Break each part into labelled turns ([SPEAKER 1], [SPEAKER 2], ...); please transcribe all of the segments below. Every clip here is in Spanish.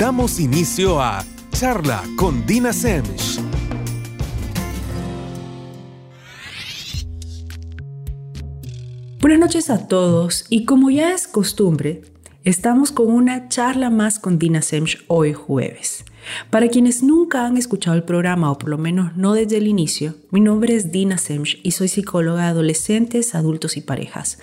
[SPEAKER 1] Damos inicio a Charla con Dina Semch.
[SPEAKER 2] Buenas noches a todos y como ya es costumbre, estamos con una charla más con Dina Semch hoy jueves. Para quienes nunca han escuchado el programa, o por lo menos no desde el inicio, mi nombre es Dina Semch y soy psicóloga de adolescentes, adultos y parejas.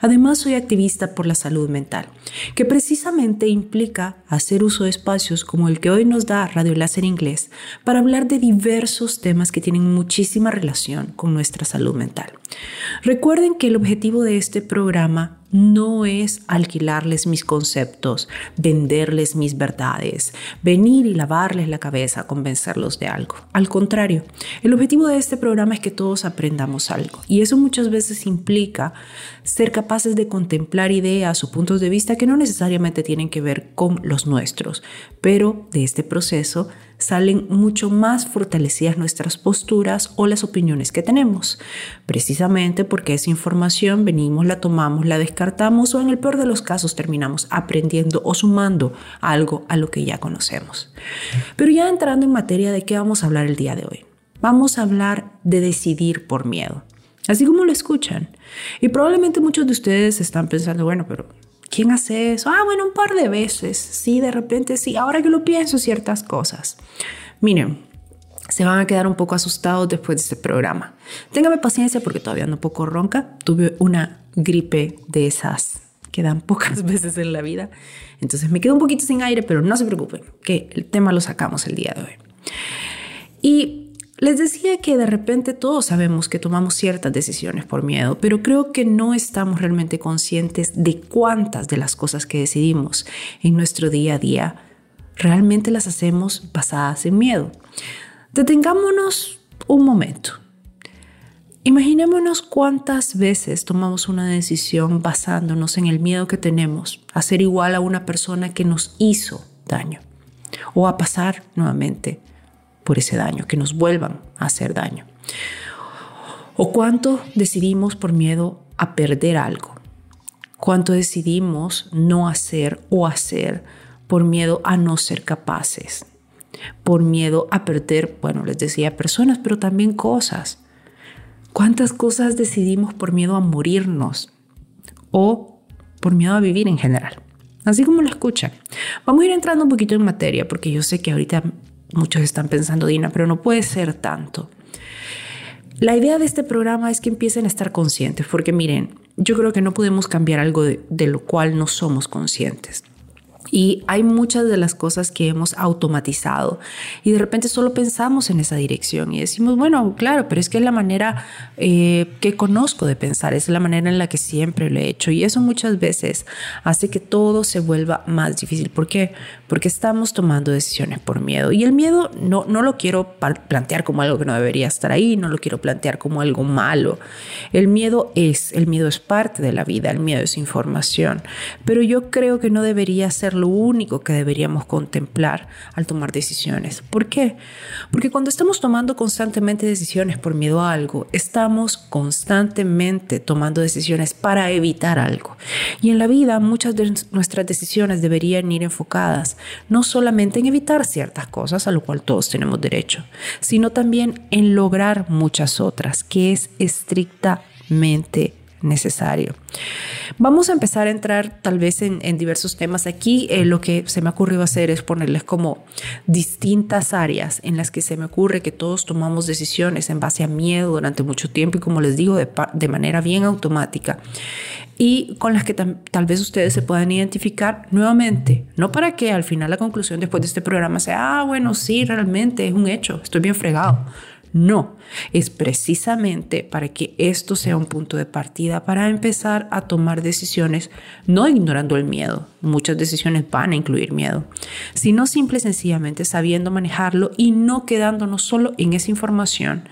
[SPEAKER 2] Además, soy activista por la salud mental, que precisamente implica hacer uso de espacios como el que hoy nos da Radio Láser Inglés para hablar de diversos temas que tienen muchísima relación con nuestra salud mental. Recuerden que el objetivo de este programa no es alquilarles mis conceptos, venderles mis verdades, venir y lavarles la cabeza, convencerlos de algo. Al contrario, el objetivo de este programa es que todos aprendamos algo. Y eso muchas veces implica ser capaces de contemplar ideas o puntos de vista que no necesariamente tienen que ver con los nuestros, pero de este proceso salen mucho más fortalecidas nuestras posturas o las opiniones que tenemos, precisamente porque esa información venimos, la tomamos, la descartamos o en el peor de los casos terminamos aprendiendo o sumando algo a lo que ya conocemos. Pero ya entrando en materia de qué vamos a hablar el día de hoy. Vamos a hablar de decidir por miedo. Así como lo escuchan. Y probablemente muchos de ustedes están pensando, bueno, pero ¿Quién hace eso? Ah, bueno, un par de veces. Sí, de repente sí. Ahora que lo pienso, ciertas cosas. Miren, se van a quedar un poco asustados después de este programa. Téngame paciencia porque todavía ando un poco ronca. Tuve una gripe de esas que dan pocas veces en la vida. Entonces me quedo un poquito sin aire, pero no se preocupen, que el tema lo sacamos el día de hoy. Y les decía que de repente todos sabemos que tomamos ciertas decisiones por miedo, pero creo que no estamos realmente conscientes de cuántas de las cosas que decidimos en nuestro día a día realmente las hacemos basadas en miedo. Detengámonos un momento. Imaginémonos cuántas veces tomamos una decisión basándonos en el miedo que tenemos a ser igual a una persona que nos hizo daño o a pasar nuevamente por ese daño, que nos vuelvan a hacer daño. O cuánto decidimos por miedo a perder algo. Cuánto decidimos no hacer o hacer por miedo a no ser capaces. Por miedo a perder, bueno, les decía personas, pero también cosas. ¿Cuántas cosas decidimos por miedo a morirnos o por miedo a vivir en general? Así como lo escuchan. Vamos a ir entrando un poquito en materia porque yo sé que ahorita Muchos están pensando, Dina, pero no puede ser tanto. La idea de este programa es que empiecen a estar conscientes, porque miren, yo creo que no podemos cambiar algo de, de lo cual no somos conscientes. Y hay muchas de las cosas que hemos automatizado y de repente solo pensamos en esa dirección y decimos, bueno, claro, pero es que es la manera eh, que conozco de pensar, es la manera en la que siempre lo he hecho y eso muchas veces hace que todo se vuelva más difícil. ¿Por qué? Porque estamos tomando decisiones por miedo y el miedo no, no lo quiero plantear como algo que no debería estar ahí, no lo quiero plantear como algo malo. El miedo es, el miedo es parte de la vida, el miedo es información, pero yo creo que no debería ser lo único que deberíamos contemplar al tomar decisiones. ¿Por qué? Porque cuando estamos tomando constantemente decisiones por miedo a algo, estamos constantemente tomando decisiones para evitar algo. Y en la vida muchas de nuestras decisiones deberían ir enfocadas no solamente en evitar ciertas cosas, a lo cual todos tenemos derecho, sino también en lograr muchas otras, que es estrictamente necesario. Vamos a empezar a entrar tal vez en, diversos temas. Aquí eh, lo que se me ocurrió hacer es ponerles como distintas áreas en las que se me ocurre que todos tomamos decisiones en base a miedo durante mucho tiempo y como les digo, de, manera bien automática y con las que tal vez ustedes se puedan identificar nuevamente, no para que al final la conclusión después de este programa sea, ah, bueno, sí, realmente es un hecho, estoy bien fregado. No, es precisamente para que esto sea un punto de partida para empezar a tomar decisiones, no ignorando el miedo. Muchas decisiones van a incluir miedo, sino simple y sencillamente sabiendo manejarlo y no quedándonos solo en esa información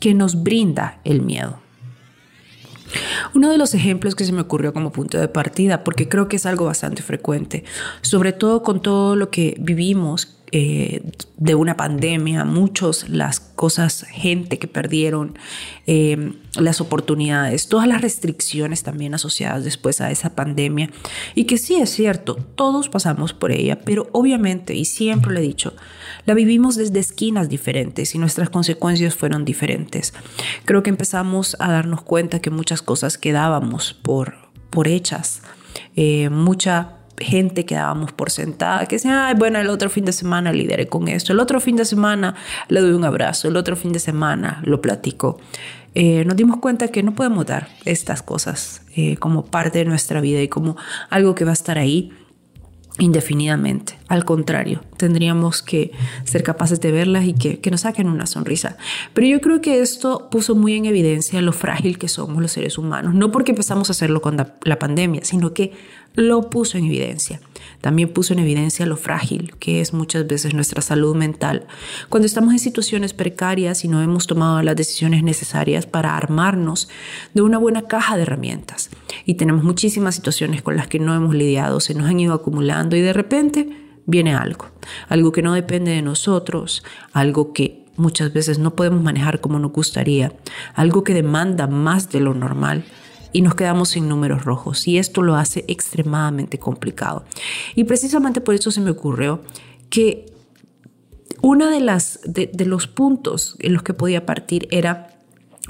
[SPEAKER 2] que nos brinda el miedo. Uno de los ejemplos que se me ocurrió como punto de partida, porque creo que es algo bastante frecuente, sobre todo con todo lo que vivimos eh, de una pandemia, muchos las cosas, gente que perdieron, eh, las oportunidades, todas las restricciones también asociadas después a esa pandemia. Y que sí es cierto, todos pasamos por ella, pero obviamente, y siempre lo he dicho, la vivimos desde esquinas diferentes y nuestras consecuencias fueron diferentes. Creo que empezamos a darnos cuenta que muchas cosas quedábamos por, por hechas. Eh, mucha gente que dábamos por sentada, que decía, bueno, el otro fin de semana lideré con esto, el otro fin de semana le doy un abrazo, el otro fin de semana lo platico. Eh, nos dimos cuenta que no podemos dar estas cosas eh, como parte de nuestra vida y como algo que va a estar ahí indefinidamente. Al contrario, tendríamos que ser capaces de verlas y que, que, nos saquen una sonrisa. Pero yo creo que esto puso muy en evidencia lo frágil que somos los seres humanos, no porque empezamos a hacerlo con la pandemia, sino que lo puso en evidencia. También puso en evidencia lo frágil que es muchas veces nuestra salud mental. Cuando estamos en situaciones precarias y no hemos tomado las decisiones necesarias para armarnos de una buena caja de herramientas. Y tenemos muchísimas situaciones con las que no hemos lidiado, se nos han ido acumulando y de repente viene algo. Algo que no depende de nosotros, algo que muchas veces no podemos manejar como nos gustaría, algo que demanda más de lo normal y nos quedamos sin números rojos y esto lo hace extremadamente complicado. Y precisamente por eso se me ocurrió que uno de, las, de, los puntos en los que podía partir era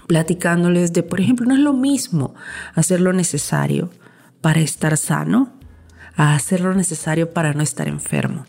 [SPEAKER 2] platicándoles de, por ejemplo, no es lo mismo hacer lo necesario para estar sano a hacer lo necesario para no estar enfermo.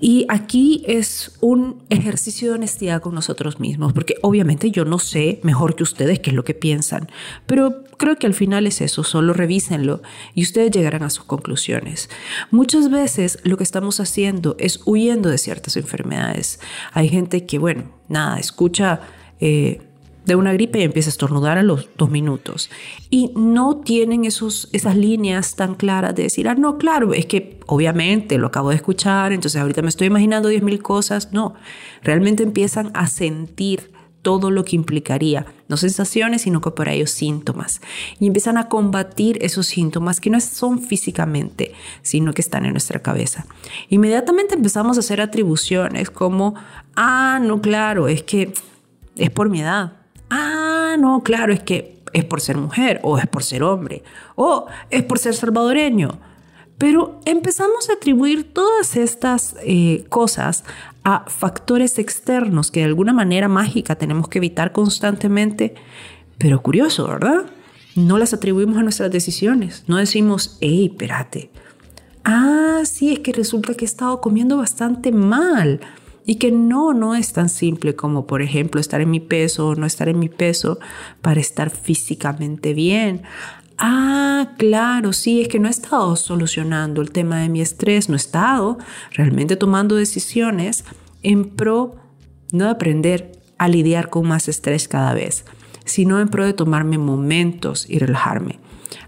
[SPEAKER 2] Y aquí es un ejercicio de honestidad con nosotros mismos, porque obviamente yo no sé mejor que ustedes qué es lo que piensan, pero creo que al final es eso, solo revísenlo y ustedes llegarán a sus conclusiones. Muchas veces lo que estamos haciendo es huyendo de ciertas enfermedades. Hay gente que, bueno, nada, escucha... Eh, de una gripe y empieza a estornudar a los dos minutos. Y no tienen esos, esas líneas tan claras de decir, ah, no, claro, es que obviamente lo acabo de escuchar, entonces ahorita me estoy imaginando 10.000 cosas. No, realmente empiezan a sentir todo lo que implicaría, no sensaciones, sino que por ellos síntomas. Y empiezan a combatir esos síntomas que no son físicamente, sino que están en nuestra cabeza. Inmediatamente empezamos a hacer atribuciones como, ah, no, claro, es que es por mi edad ah, no, claro, es que es por ser mujer o es por ser hombre o es por ser salvadoreño. Pero empezamos a atribuir todas estas eh, cosas a factores externos que de alguna manera mágica tenemos que evitar constantemente. Pero curioso, ¿verdad? No las atribuimos a nuestras decisiones. No decimos, hey, espérate. Ah, sí, es que resulta que he estado comiendo bastante mal y que no, no es tan simple como, por ejemplo, estar en mi peso o no estar en mi peso para estar físicamente bien. Ah, claro, sí, es que no he estado solucionando el tema de mi estrés, no he estado realmente tomando decisiones en pro no de aprender a lidiar con más estrés cada vez, sino en pro de tomarme momentos y relajarme.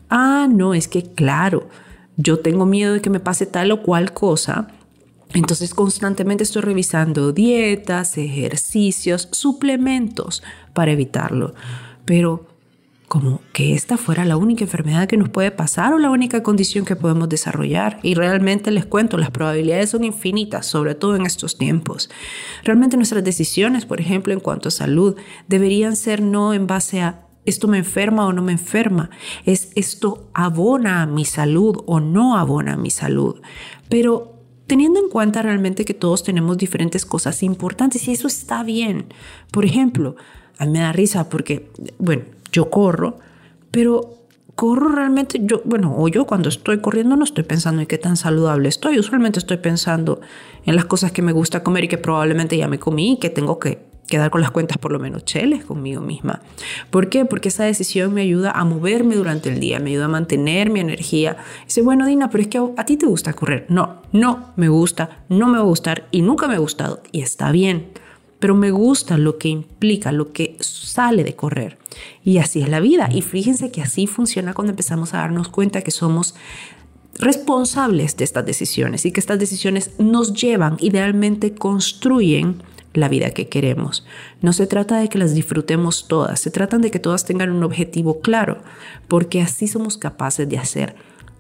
[SPEAKER 2] Ah, no, es que claro, yo tengo miedo de que me pase tal o cual cosa entonces constantemente estoy revisando dietas, ejercicios, suplementos para evitarlo. Pero como que esta fuera la única enfermedad que nos puede pasar o la única condición que podemos desarrollar. Y realmente les cuento, las probabilidades son infinitas, sobre todo en estos tiempos. Realmente nuestras decisiones, por ejemplo, en cuanto a salud, deberían ser no en base a esto me enferma o no me enferma, es esto abona a mi salud o no abona a mi salud. Pero teniendo en cuenta realmente que todos tenemos diferentes cosas importantes y eso está bien. Por ejemplo, a mí me da risa porque, bueno, yo corro, pero corro realmente, yo, bueno, o yo cuando estoy corriendo no estoy pensando en qué tan saludable estoy, usualmente estoy pensando en las cosas que me gusta comer y que probablemente ya me comí y que tengo que quedar con las cuentas por lo menos cheles conmigo misma. ¿Por qué? Porque esa decisión me ayuda a moverme durante el día, me ayuda a mantener mi energía. dice, bueno, Dina, pero es que a, ti te gusta correr. No, no me gusta, no me va a gustar y nunca me ha gustado. Y está bien, pero me gusta lo que implica, lo que sale de correr. Y así es la vida. Y fíjense que así funciona cuando empezamos a darnos cuenta que somos responsables de estas decisiones y que estas decisiones nos llevan, idealmente construyen la vida que queremos. No se trata de que las disfrutemos todas, se trata de que todas tengan un objetivo claro, porque así somos capaces de hacer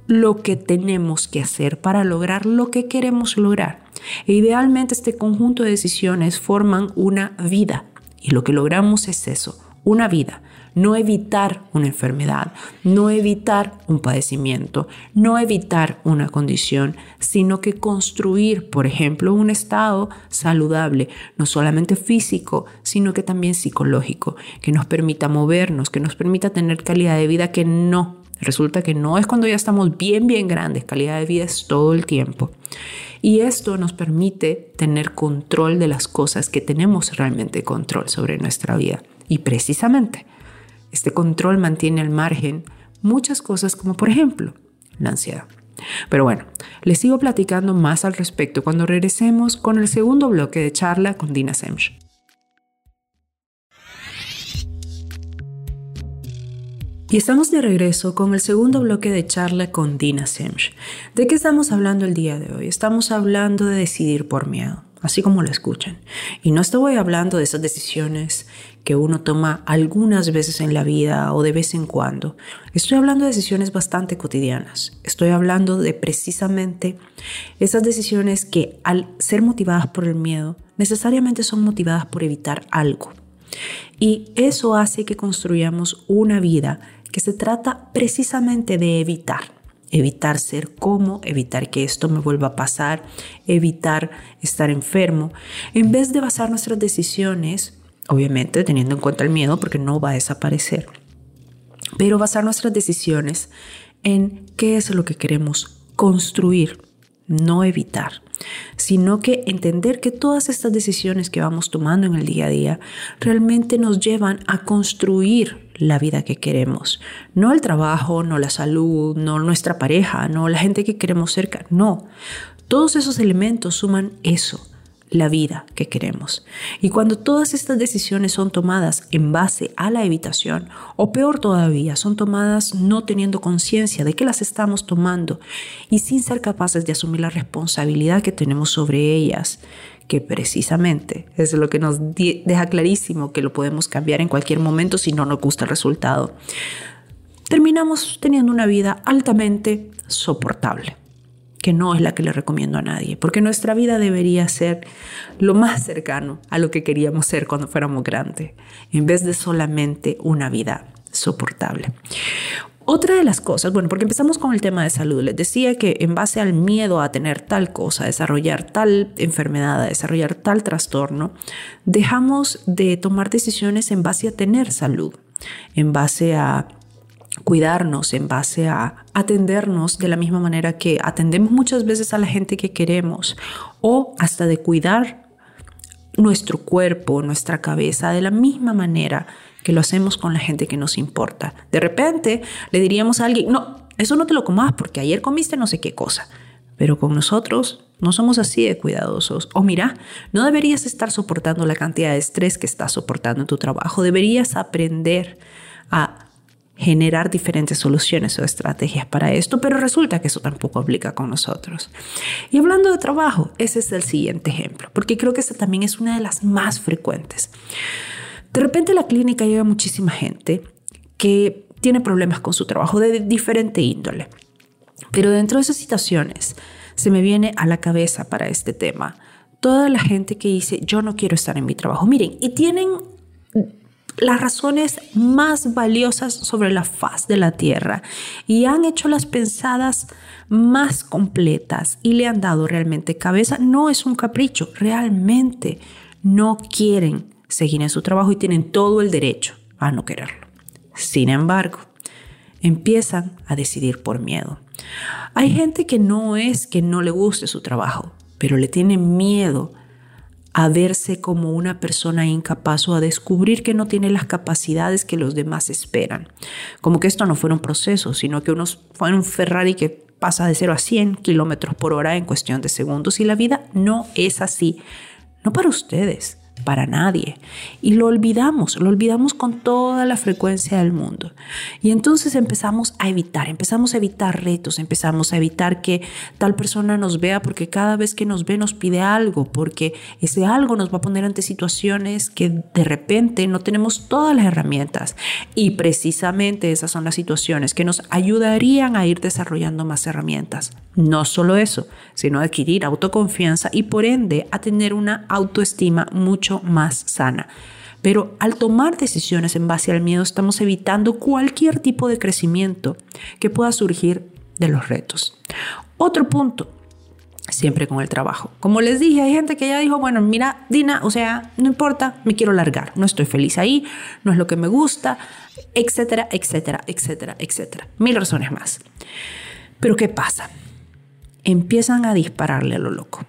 [SPEAKER 2] lo que tenemos que hacer para lograr lo que queremos lograr. E idealmente este conjunto de decisiones forman una vida y lo que logramos es eso, una vida. No evitar una enfermedad, no evitar un padecimiento, no evitar una condición, sino que construir, por ejemplo, un estado saludable, no solamente físico, sino que también psicológico, que nos permita movernos, que nos permita tener calidad de vida que no Resulta que no es cuando ya estamos bien, bien grandes, calidad de vida es todo el tiempo. Y esto nos permite tener control de las cosas que tenemos realmente control sobre nuestra vida. Y precisamente, este control mantiene al margen muchas cosas como por ejemplo la ansiedad. Pero bueno, les sigo platicando más al respecto cuando regresemos con el segundo bloque de charla con Dina Semch. Y estamos de regreso con el segundo bloque de charla con Dina Semch. ¿De qué estamos hablando el día de hoy? Estamos hablando de decidir por miedo, así como lo escuchan. Y no estoy hablando de esas decisiones que uno toma algunas veces en la vida o de vez en cuando. Estoy hablando de decisiones bastante cotidianas. Estoy hablando de precisamente esas decisiones que al ser motivadas por el miedo, necesariamente son motivadas por evitar algo. Y eso hace que construyamos una vida que se trata precisamente de evitar. Evitar ser como, evitar que esto me vuelva a pasar, evitar estar enfermo, en vez de basar nuestras decisiones, obviamente teniendo en cuenta el miedo porque no va a desaparecer, pero basar nuestras decisiones en qué es lo que queremos construir, no evitar sino que entender que todas estas decisiones que vamos tomando en el día a día realmente nos llevan a construir la vida que queremos. No el trabajo, no la salud, no nuestra pareja, no la gente que queremos cerca, no. Todos esos elementos suman eso la vida que queremos. Y cuando todas estas decisiones son tomadas en base a la evitación, o peor todavía, son tomadas no teniendo conciencia de que las estamos tomando y sin ser capaces de asumir la responsabilidad que tenemos sobre ellas, que precisamente es lo que nos deja clarísimo que lo podemos cambiar en cualquier momento si no nos gusta el resultado, terminamos teniendo una vida altamente soportable que no es la que le recomiendo a nadie, porque nuestra vida debería ser lo más cercano a lo que queríamos ser cuando fuéramos grandes, en vez de solamente una vida soportable. Otra de las cosas, bueno, porque empezamos con el tema de salud, les decía que en base al miedo a tener tal cosa, a desarrollar tal enfermedad, a desarrollar tal trastorno, dejamos de tomar decisiones en base a tener salud, en base a cuidarnos en base a atendernos de la misma manera que atendemos muchas veces a la gente que queremos o hasta de cuidar nuestro cuerpo, nuestra cabeza de la misma manera que lo hacemos con la gente que nos importa. De repente le diríamos a alguien, no, eso no te lo comas porque ayer comiste no sé qué cosa. Pero con nosotros no somos así de cuidadosos. O mira, no deberías estar soportando la cantidad de estrés que estás soportando en tu trabajo. Deberías aprender a generar diferentes soluciones o estrategias para esto, pero resulta que eso tampoco aplica con nosotros. Y hablando de trabajo, ese es el siguiente ejemplo, porque creo que esta también es una de las más frecuentes. De repente a la clínica llega muchísima gente que tiene problemas con su trabajo de diferente índole, pero dentro de esas situaciones se me viene a la cabeza para este tema toda la gente que dice yo no quiero estar en mi trabajo. Miren, y tienen las razones más valiosas sobre la faz de la tierra y han hecho las pensadas más completas y le han dado realmente cabeza. No es un capricho, realmente no quieren seguir en su trabajo y tienen todo el derecho a no quererlo. Sin embargo, empiezan a decidir por miedo. Hay gente que no es que no le guste su trabajo, pero le tiene miedo a verse como una persona incapaz o a descubrir que no tiene las capacidades que los demás esperan. Como que esto no fuera un proceso, sino que uno fue un Ferrari que pasa de 0 a 100 kilómetros por hora en cuestión de segundos y la vida no es así. No para ustedes, para nadie. Y lo olvidamos, lo olvidamos con toda la frecuencia del mundo. Y entonces empezamos a evitar, empezamos a evitar retos, empezamos a evitar que tal persona nos vea porque cada vez que nos ve nos pide algo, porque ese algo nos va a poner ante situaciones que de repente no tenemos todas las herramientas. Y precisamente esas son las situaciones que nos ayudarían a ir desarrollando más herramientas. No solo eso, sino adquirir autoconfianza y por ende a tener una autoestima mucho más sana. Pero al tomar decisiones en base al miedo estamos evitando cualquier tipo de crecimiento que pueda surgir de los retos. Otro punto, siempre con el trabajo. Como les dije, hay gente que ya dijo, bueno, mira, Dina, o sea, no importa, me quiero largar, no estoy feliz ahí, no es lo que me gusta, etcétera, etcétera, etcétera, etcétera. Mil razones más. Pero ¿qué pasa? Empiezan a dispararle a lo loco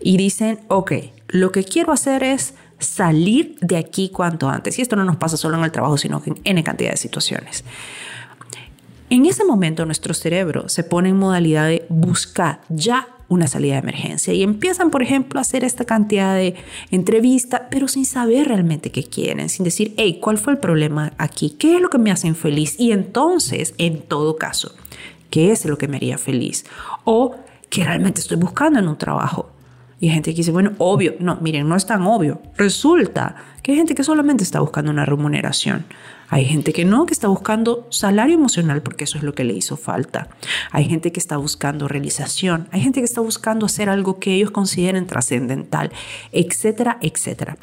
[SPEAKER 2] y dicen, ok, lo que quiero hacer es salir de aquí cuanto antes. Y esto no nos pasa solo en el trabajo, sino en N cantidad de situaciones. En ese momento nuestro cerebro se pone en modalidad de buscar ya una salida de emergencia y empiezan, por ejemplo, a hacer esta cantidad de entrevistas, pero sin saber realmente qué quieren, sin decir, hey, ¿cuál fue el problema aquí? ¿Qué es lo que me hace infeliz? Y entonces, en todo caso, ¿qué es lo que me haría feliz? O ¿qué realmente estoy buscando en un trabajo? Y hay gente que dice, bueno, obvio. No, miren, no es tan obvio. Resulta que hay gente que solamente está buscando una remuneración. Hay gente que no, que está buscando salario emocional porque eso es lo que le hizo falta. Hay gente que está buscando realización. Hay gente que está buscando hacer algo que ellos consideren trascendental, etcétera, etcétera.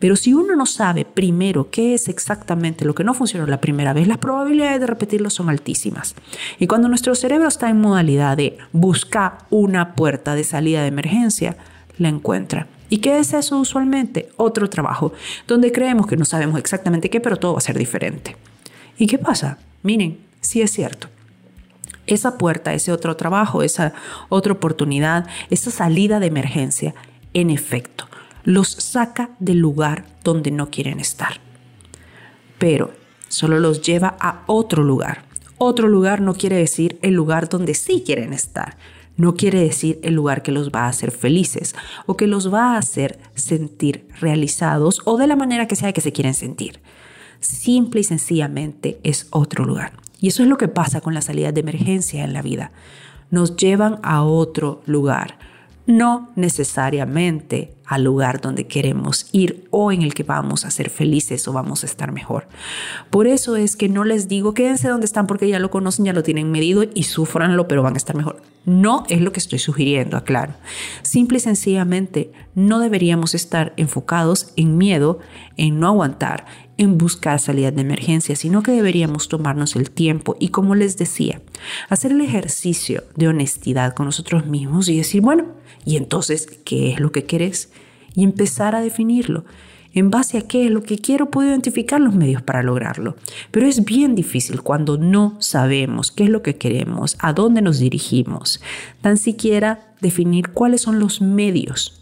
[SPEAKER 2] Pero si uno no sabe primero qué es exactamente lo que no funcionó la primera vez, las probabilidades de repetirlo son altísimas. Y cuando nuestro cerebro está en modalidad de buscar una puerta de salida de emergencia, la encuentra. ¿Y qué es eso usualmente? Otro trabajo, donde creemos que no sabemos exactamente qué, pero todo va a ser diferente. ¿Y qué pasa? Miren, sí es cierto. Esa puerta, ese otro trabajo, esa otra oportunidad, esa salida de emergencia, en efecto, los saca del lugar donde no quieren estar. Pero solo los lleva a otro lugar. Otro lugar no quiere decir el lugar donde sí quieren estar no quiere decir el lugar que los va a hacer felices o que los va a hacer sentir realizados o de la manera que sea que se quieren sentir. Simple y sencillamente es otro lugar. Y eso es lo que pasa con las salidas de emergencia en la vida. Nos llevan a otro lugar no necesariamente al lugar donde queremos ir o en el que vamos a ser felices o vamos a estar mejor. Por eso es que no les digo quédense donde están porque ya lo conocen, ya lo tienen medido y sufranlo, pero van a estar mejor. No es lo que estoy sugiriendo, aclaro. Simple y sencillamente no deberíamos estar enfocados en miedo, en no aguantar, en buscar salidas de emergencia, sino que deberíamos tomarnos el tiempo y, como les decía, hacer el ejercicio de honestidad con nosotros mismos y decir, bueno, ¿y entonces qué es lo que querés? Y empezar a definirlo. En base a qué es lo que quiero, puedo identificar los medios para lograrlo. Pero es bien difícil cuando no sabemos qué es lo que queremos, a dónde nos dirigimos, tan siquiera definir cuáles son los medios.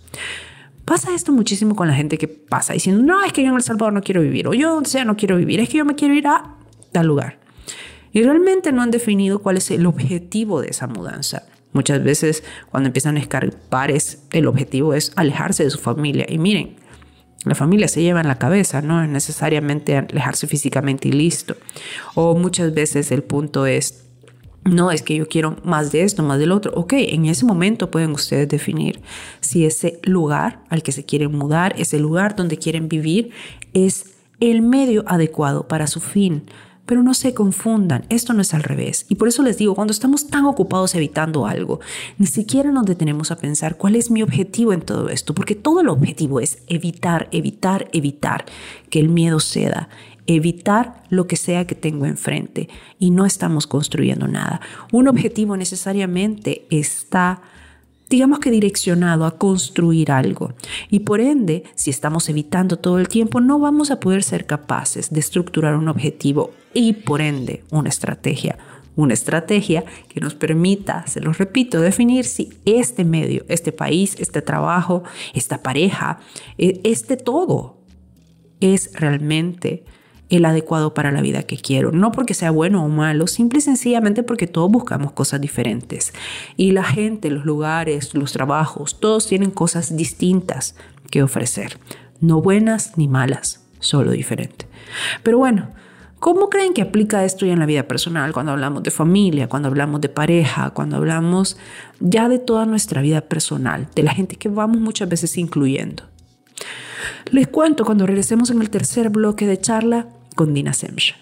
[SPEAKER 2] Pasa esto muchísimo con la gente que pasa diciendo, no, es que yo en El Salvador no quiero vivir, o yo donde sea no quiero vivir, es que yo me quiero ir a tal lugar. Y realmente no han definido cuál es el objetivo de esa mudanza. Muchas veces cuando empiezan a escarpar el objetivo es alejarse de su familia. Y miren, la familia se lleva en la cabeza, no es necesariamente alejarse físicamente y listo. O muchas veces el punto es no, es que yo quiero más de esto, más del otro. Ok, en ese momento pueden ustedes definir si ese lugar al que se quieren mudar, ese lugar donde quieren vivir, es el medio adecuado para su fin. Pero no se confundan, esto no es al revés. Y por eso les digo, cuando estamos tan ocupados evitando algo, ni siquiera nos detenemos a pensar cuál es mi objetivo en todo esto, porque todo el objetivo es evitar, evitar, evitar que el miedo ceda, evitar lo que sea que tengo enfrente y no estamos construyendo nada. Un objetivo necesariamente está digamos que direccionado a construir algo. Y por ende, si estamos evitando todo el tiempo, no vamos a poder ser capaces de estructurar un objetivo y por ende una estrategia. Una estrategia que nos permita, se lo repito, definir si este medio, este país, este trabajo, esta pareja, e, este todo es realmente el adecuado para la vida que quiero. No porque sea bueno o malo, simple y sencillamente porque todos buscamos cosas diferentes. Y la gente, los lugares, los trabajos, todos tienen cosas distintas que ofrecer. no buenas ni malas, solo diferente. Pero bueno, ¿cómo creen que aplica esto ya en la vida personal cuando hablamos de familia, cuando hablamos de pareja, cuando hablamos ya de toda nuestra vida personal, de la gente que vamos muchas veces incluyendo? Les cuento cuando regresemos en el tercer bloque de charla con Dina Semch.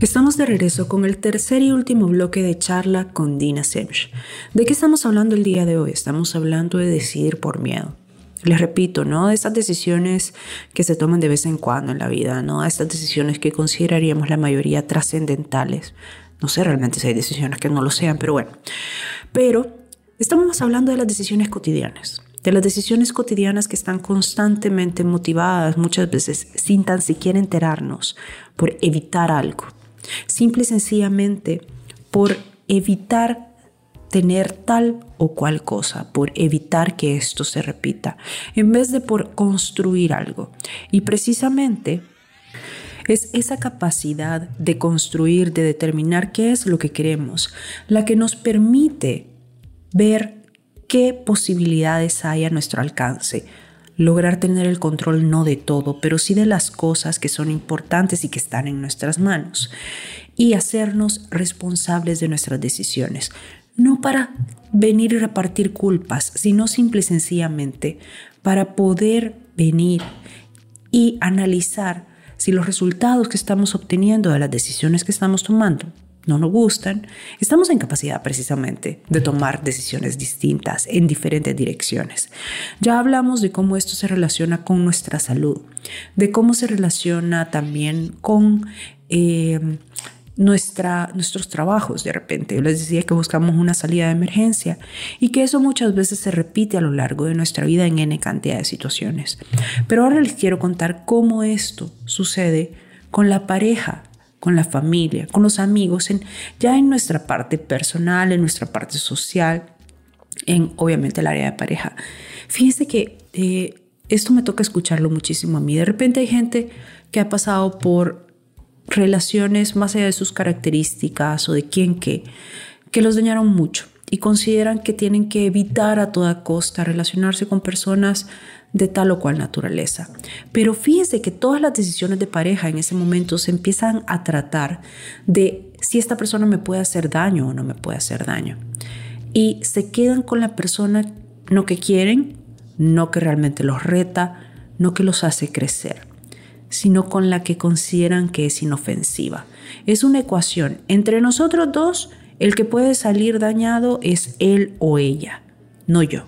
[SPEAKER 2] Estamos de regreso con el tercer y último bloque de charla con Dina Semch. ¿De qué estamos hablando el día de hoy? Estamos hablando de decidir por miedo. Les repito, no de esas decisiones que se toman de vez en cuando en la vida, no de estas decisiones que consideraríamos la mayoría trascendentales. No sé realmente si hay decisiones que no lo sean, pero bueno. Pero estamos hablando de las decisiones cotidianas de las decisiones cotidianas que están constantemente motivadas muchas veces sin tan siquiera enterarnos por evitar algo. Simple y sencillamente por evitar tener tal o cual cosa, por evitar que esto se repita, en vez de por construir algo. Y precisamente es esa capacidad de construir, de determinar qué es lo que queremos, la que nos permite ver qué posibilidades hay a nuestro alcance, lograr tener el control no de todo, pero sí de las cosas que son importantes y que están en nuestras manos, y hacernos responsables de nuestras decisiones, no para venir y repartir culpas, sino simple y sencillamente para poder venir y analizar si los resultados que estamos obteniendo de las decisiones que estamos tomando no nos gustan, estamos en capacidad precisamente de tomar decisiones distintas en diferentes direcciones. Ya hablamos de cómo esto se relaciona con nuestra salud, de cómo se relaciona también con... Eh, nuestra, nuestros trabajos de repente. Yo les decía que buscamos una salida de emergencia y que eso muchas veces se repite a lo largo de nuestra vida en N cantidad de situaciones. Pero ahora les quiero contar cómo esto sucede con la pareja con la familia, con los amigos, en, ya en nuestra parte personal, en nuestra parte social, en obviamente el área de pareja. Fíjense que eh, esto me toca escucharlo muchísimo a mí. De repente hay gente que ha pasado por relaciones más allá de sus características o de quién qué, que los dañaron mucho y consideran que tienen que evitar a toda costa relacionarse con personas de tal o cual naturaleza. Pero fíjense que todas las decisiones de pareja en ese momento se empiezan a tratar de si esta persona me puede hacer daño o no me puede hacer daño. Y se quedan con la persona no que quieren, no que realmente los reta, no que los hace crecer, sino con la que consideran que es inofensiva. Es una ecuación. Entre nosotros dos, el que puede salir dañado es él o ella, no yo.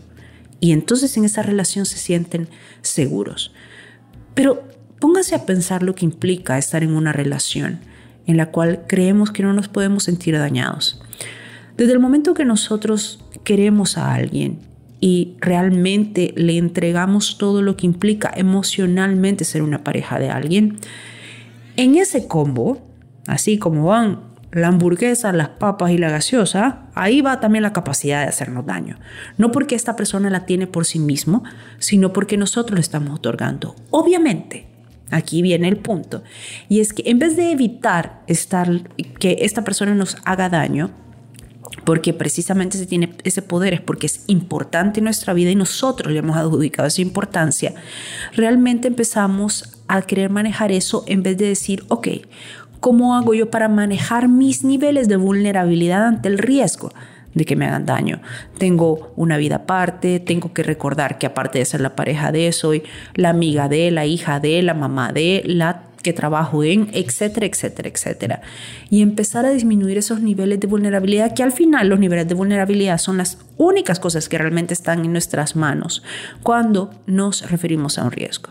[SPEAKER 2] Y entonces en esa relación se sienten seguros. Pero póngase a pensar lo que implica estar en una relación en la cual creemos que no nos podemos sentir dañados. Desde el momento que nosotros queremos a alguien y realmente le entregamos todo lo que implica emocionalmente ser una pareja de alguien, en ese combo, así como van la hamburguesa, las papas y la gaseosa, ahí va también la capacidad de hacernos daño. No porque esta persona la tiene por sí mismo, sino porque nosotros le estamos otorgando. Obviamente, aquí viene el punto, y es que en vez de evitar estar, que esta persona nos haga daño, porque precisamente se tiene ese poder, es porque es importante en nuestra vida y nosotros le hemos adjudicado esa importancia, realmente empezamos a querer manejar eso en vez de decir, ok, ¿Cómo hago yo para manejar mis niveles de vulnerabilidad ante el riesgo? de que me hagan daño. Tengo una vida aparte, tengo que recordar que aparte de ser la pareja de, soy la amiga de, la hija de, la mamá de, la que trabajo en, etcétera, etcétera, etcétera. Y empezar a disminuir esos niveles de vulnerabilidad, que al final los niveles de vulnerabilidad son las únicas cosas que realmente están en nuestras manos cuando nos referimos a un riesgo.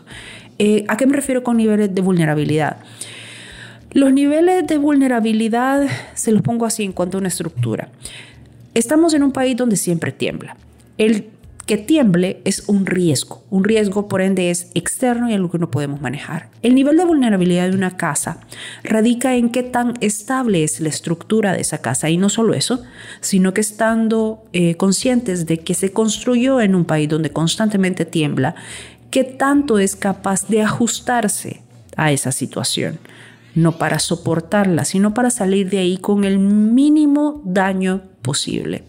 [SPEAKER 2] Eh, ¿A qué me refiero con niveles de vulnerabilidad? Los niveles de vulnerabilidad se los pongo así en cuanto a una estructura. Estamos en un país donde siempre tiembla. El que tiemble es un riesgo. Un riesgo, por ende, es externo y algo que no podemos manejar. El nivel de vulnerabilidad de una casa radica en qué tan estable es la estructura de esa casa. Y no solo eso, sino que estando eh, conscientes de que se construyó en un país donde constantemente tiembla, qué tanto es capaz de ajustarse a esa situación no para soportarla, sino para salir de ahí con el mínimo daño posible.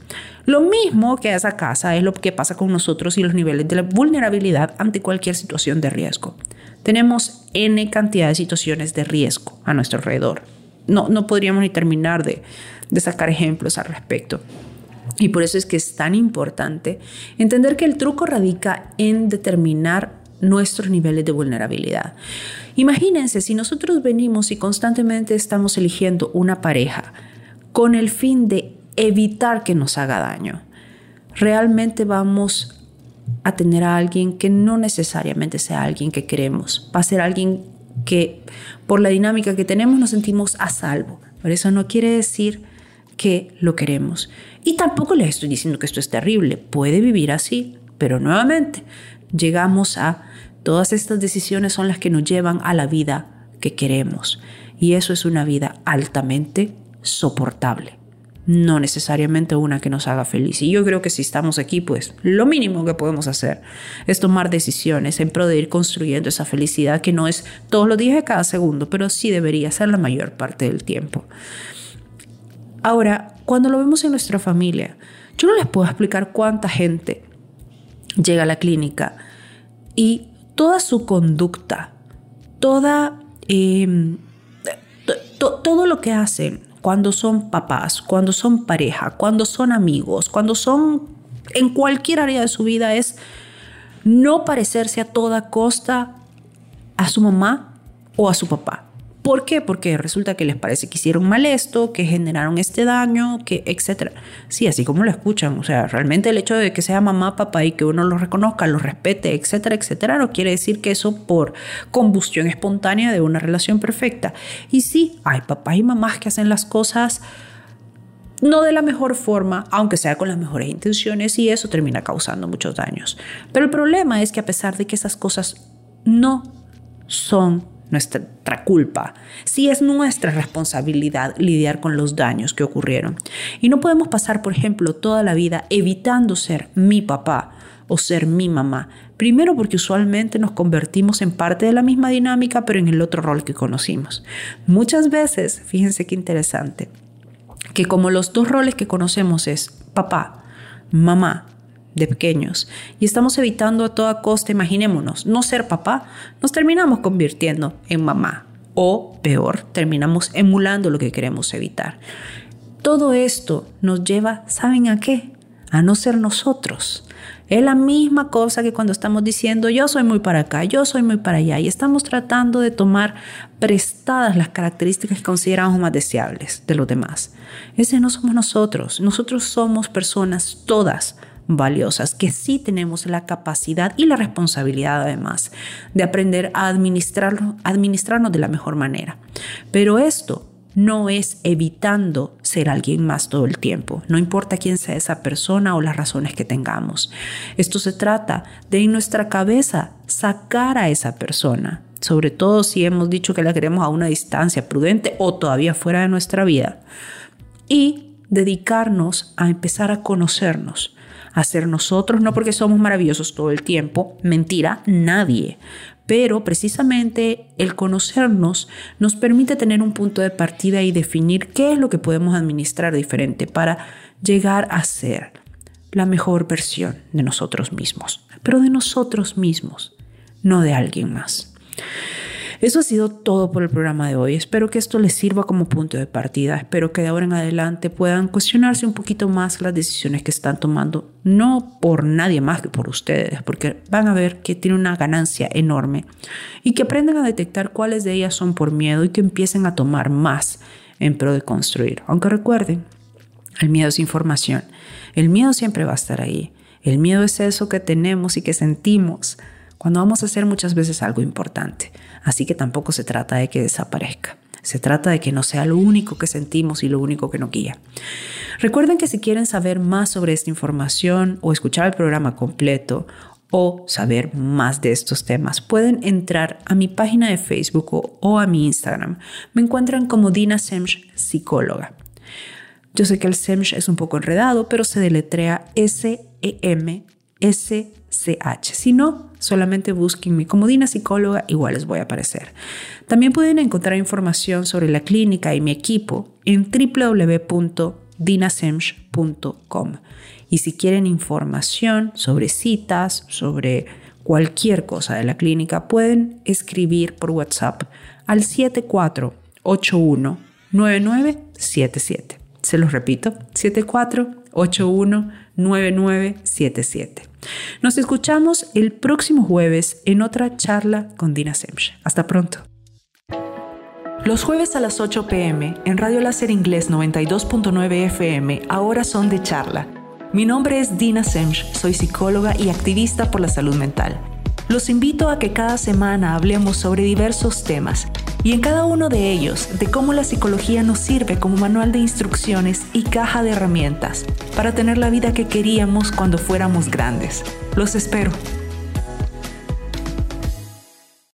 [SPEAKER 2] Lo mismo que esa casa es lo que pasa con nosotros y los niveles de la vulnerabilidad ante cualquier situación de riesgo. Tenemos N cantidad de situaciones de riesgo a nuestro alrededor. No, no podríamos ni terminar de, de sacar ejemplos al respecto. Y por eso es que es tan importante entender que el truco radica en determinar nuestros niveles de vulnerabilidad. Imagínense si nosotros venimos y constantemente estamos eligiendo una pareja con el fin de evitar que nos haga daño. Realmente vamos a tener a alguien que no necesariamente sea alguien que queremos. Va a ser alguien que por la dinámica que tenemos nos sentimos a salvo. Por eso no quiere decir que lo queremos. Y tampoco les estoy diciendo que esto es terrible. Puede vivir así. Pero nuevamente llegamos a todas estas decisiones son las que nos llevan a la vida que queremos. Y eso es una vida altamente soportable no necesariamente una que nos haga feliz. Y yo creo que si estamos aquí, pues lo mínimo que podemos hacer es tomar decisiones en pro de ir construyendo esa felicidad que no es todos los días de cada segundo, pero sí debería ser la mayor parte del tiempo. Ahora, cuando lo vemos en nuestra familia, yo no les puedo explicar cuánta gente llega a la clínica y toda su conducta, toda... Em, todo lo que hacen cuando son papás, cuando son pareja, cuando son amigos, cuando son en cualquier área de su vida es no parecerse a toda costa a su mamá o a su papá. ¿Por qué? Porque resulta que les parece que hicieron mal esto, que generaron este daño, que etcétera. Sí, así como lo escuchan. O sea, realmente el hecho de que sea mamá, papá y que uno lo reconozca, lo respete, etcétera, etcétera, no quiere decir que eso por combustión espontánea de una relación perfecta. Y sí, hay papás y mamás que hacen las cosas no de la mejor forma, aunque sea con las mejores intenciones, y eso termina causando muchos daños. Pero el problema es que a pesar de que esas cosas no son nuestra culpa, si es nuestra responsabilidad lidiar con los daños que ocurrieron. Y no podemos pasar, por ejemplo, toda la vida evitando ser mi papá o ser mi mamá. Primero porque usualmente nos convertimos en parte de la misma dinámica, pero en el otro rol que conocimos. Muchas veces, fíjense qué interesante, que como los dos roles que conocemos es papá, mamá, de pequeños y estamos evitando a toda costa, imaginémonos, no ser papá, nos terminamos convirtiendo en mamá o peor, terminamos emulando lo que queremos evitar. Todo esto nos lleva, ¿saben a qué? A no ser nosotros. Es la misma cosa que cuando estamos diciendo yo soy muy para acá, yo soy muy para allá y estamos tratando de tomar prestadas las características que consideramos más deseables de los demás. Ese no somos nosotros, nosotros somos personas todas valiosas, que sí tenemos la capacidad y la responsabilidad además de aprender a administrarlo, administrarnos de la mejor manera. Pero esto no es evitando ser alguien más todo el tiempo, no importa quién sea esa persona o las razones que tengamos. Esto se trata de en nuestra cabeza sacar a esa persona, sobre todo si hemos dicho que la queremos a una distancia prudente o todavía fuera de nuestra vida, y dedicarnos a empezar a conocernos, hacer nosotros, no porque somos maravillosos todo el tiempo, mentira, nadie. Pero precisamente el conocernos nos permite tener un punto de partida y definir qué es lo que podemos administrar diferente para llegar a ser la mejor versión de nosotros mismos, pero de nosotros mismos, no de alguien más. Eso ha sido todo por el programa de hoy. Espero que esto les sirva como punto de partida. Espero que de ahora en adelante puedan cuestionarse un poquito más las decisiones que están tomando, no por nadie más que por ustedes, porque van a ver que tiene una ganancia enorme y que aprendan a detectar cuáles de ellas son por miedo y que empiecen a tomar más en pro de construir. Aunque recuerden, el miedo es información. El miedo siempre va a estar ahí. El miedo es eso que tenemos y que sentimos cuando vamos a hacer muchas veces algo importante. Así que tampoco se trata de que desaparezca. Se trata de que no sea lo único que sentimos y lo único que nos guía. Recuerden que si quieren saber más sobre esta información o escuchar el programa completo o saber más de estos temas, pueden entrar a mi página de Facebook o, a mi Instagram. Me encuentran como Dina Semch, psicóloga. Yo sé que el Semch es un poco enredado, pero se deletrea S-E-M SCH. Si no, solamente busquen como Dina Psicóloga, igual les voy a aparecer. También pueden encontrar información sobre la clínica y mi equipo en www.dinasemch.com. dinasemch.com. Y si quieren información sobre citas, sobre cualquier cosa de la clínica, pueden escribir por WhatsApp al 74819977. Se los repito, 74819977. Nos escuchamos el próximo jueves en otra charla con Dina Semch. Hasta pronto. Los jueves a las 8 pm en Radio Láser Inglés 92.9 FM ahora son de charla. Mi nombre es Dina Semch, soy psicóloga y activista por la salud mental. Los invito a que cada semana hablemos sobre diversos temas y en cada uno de ellos de cómo la psicología nos sirve como manual de instrucciones y caja de herramientas para tener la vida que queríamos cuando fuéramos grandes. Los espero.